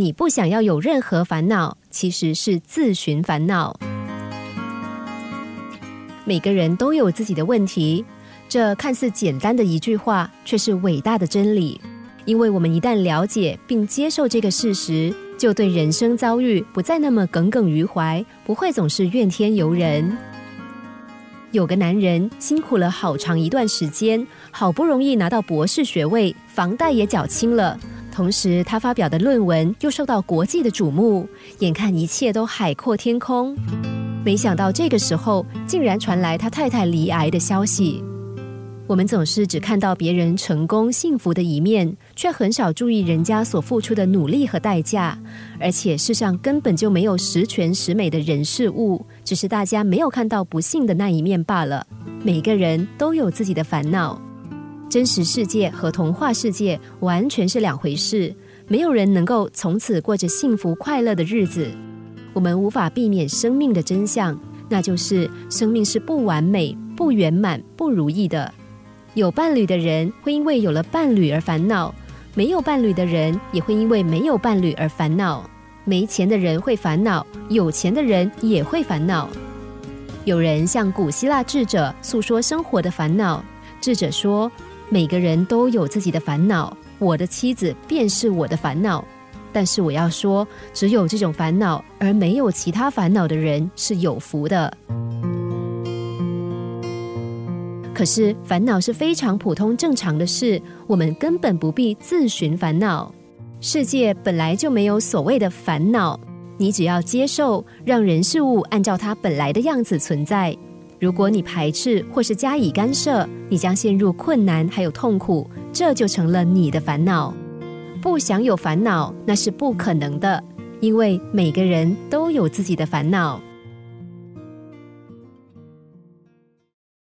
你不想要有任何烦恼，其实是自寻烦恼。每个人都有自己的问题，这看似简单的一句话，却是伟大的真理。因为我们一旦了解并接受这个事实，就对人生遭遇不再那么耿耿于怀，不会总是怨天尤人。有个男人辛苦了好长一段时间，好不容易拿到博士学位，房贷也缴清了，同时他发表的论文又受到国际的瞩目，眼看一切都海阔天空。没想到这个时候，竟然传来他太太罹癌的消息。我们总是只看到别人成功幸福的一面，却很少注意人家所付出的努力和代价。而且世上根本就没有十全十美的人事物，只是大家没有看到不幸的那一面罢了。每个人都有自己的烦恼，真实世界和童话世界完全是两回事。没有人能够从此过着幸福快乐的日子。我们无法避免生命的真相，那就是生命是不完美、不圆满、不如意的。有伴侣的人会因为有了伴侣而烦恼，没有伴侣的人也会因为没有伴侣而烦恼。没钱的人会烦恼，有钱的人也会烦恼。有人向古希腊智者诉说生活的烦恼，智者说：“每个人都有自己的烦恼，我的妻子便是我的烦恼。但是我要说，只有这种烦恼而没有其他烦恼的人是有福的。”可是烦恼是非常普通正常的事，我们根本不必自寻烦恼。世界本来就没有所谓的烦恼，你只要接受，让人事物按照它本来的样子存在。如果你排斥或是加以干涉，你将陷入困难还有痛苦，这就成了你的烦恼。不想有烦恼，那是不可能的，因为每个人都有自己的烦恼。